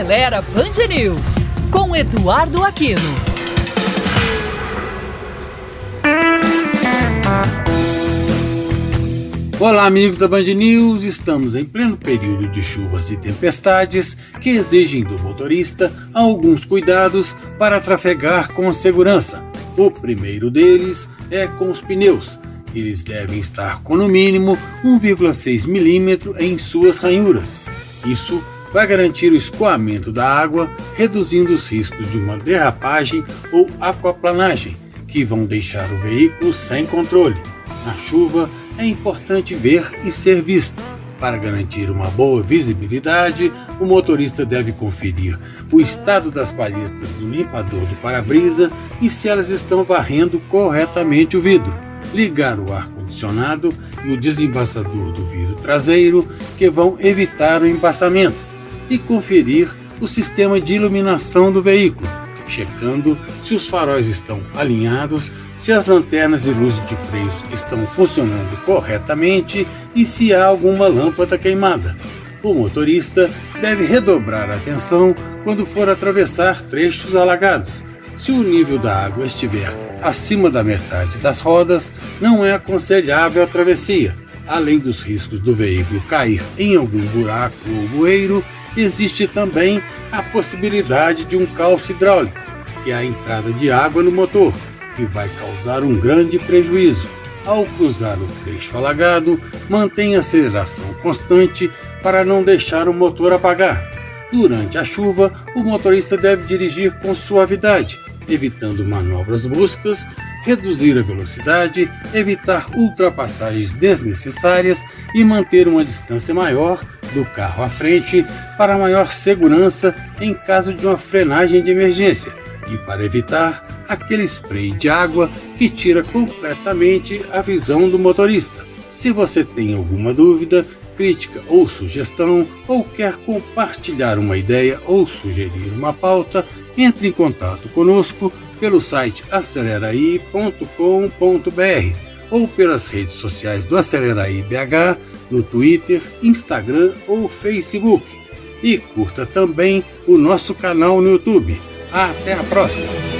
Acelera Band News, com Eduardo Aquino. Olá, amigos da Band News. Estamos em pleno período de chuvas e tempestades que exigem do motorista alguns cuidados para trafegar com segurança. O primeiro deles é com os pneus. Eles devem estar com no mínimo 1,6 milímetro em suas ranhuras. Isso vai garantir o escoamento da água, reduzindo os riscos de uma derrapagem ou aquaplanagem, que vão deixar o veículo sem controle. Na chuva, é importante ver e ser visto. Para garantir uma boa visibilidade, o motorista deve conferir o estado das palhetas do limpador do para-brisa e se elas estão varrendo corretamente o vidro. Ligar o ar-condicionado e o desembaçador do vidro traseiro, que vão evitar o embaçamento e conferir o sistema de iluminação do veículo, checando se os faróis estão alinhados, se as lanternas e luzes de freios estão funcionando corretamente e se há alguma lâmpada queimada. O motorista deve redobrar a atenção quando for atravessar trechos alagados. Se o nível da água estiver acima da metade das rodas, não é aconselhável a travessia. Além dos riscos do veículo cair em algum buraco ou bueiro, existe também a possibilidade de um calço hidráulico, que é a entrada de água no motor, que vai causar um grande prejuízo. Ao cruzar o trecho alagado, mantenha a aceleração constante para não deixar o motor apagar. Durante a chuva, o motorista deve dirigir com suavidade, evitando manobras bruscas, reduzir a velocidade, evitar ultrapassagens desnecessárias e manter uma distância maior do carro à frente para maior segurança em caso de uma frenagem de emergência e para evitar aquele spray de água que tira completamente a visão do motorista. Se você tem alguma dúvida, crítica ou sugestão, ou quer compartilhar uma ideia ou sugerir uma pauta, entre em contato conosco pelo site aceleraí.com.br ou pelas redes sociais do Aceleraí BH no Twitter, Instagram ou Facebook. E curta também o nosso canal no YouTube. Até a próxima!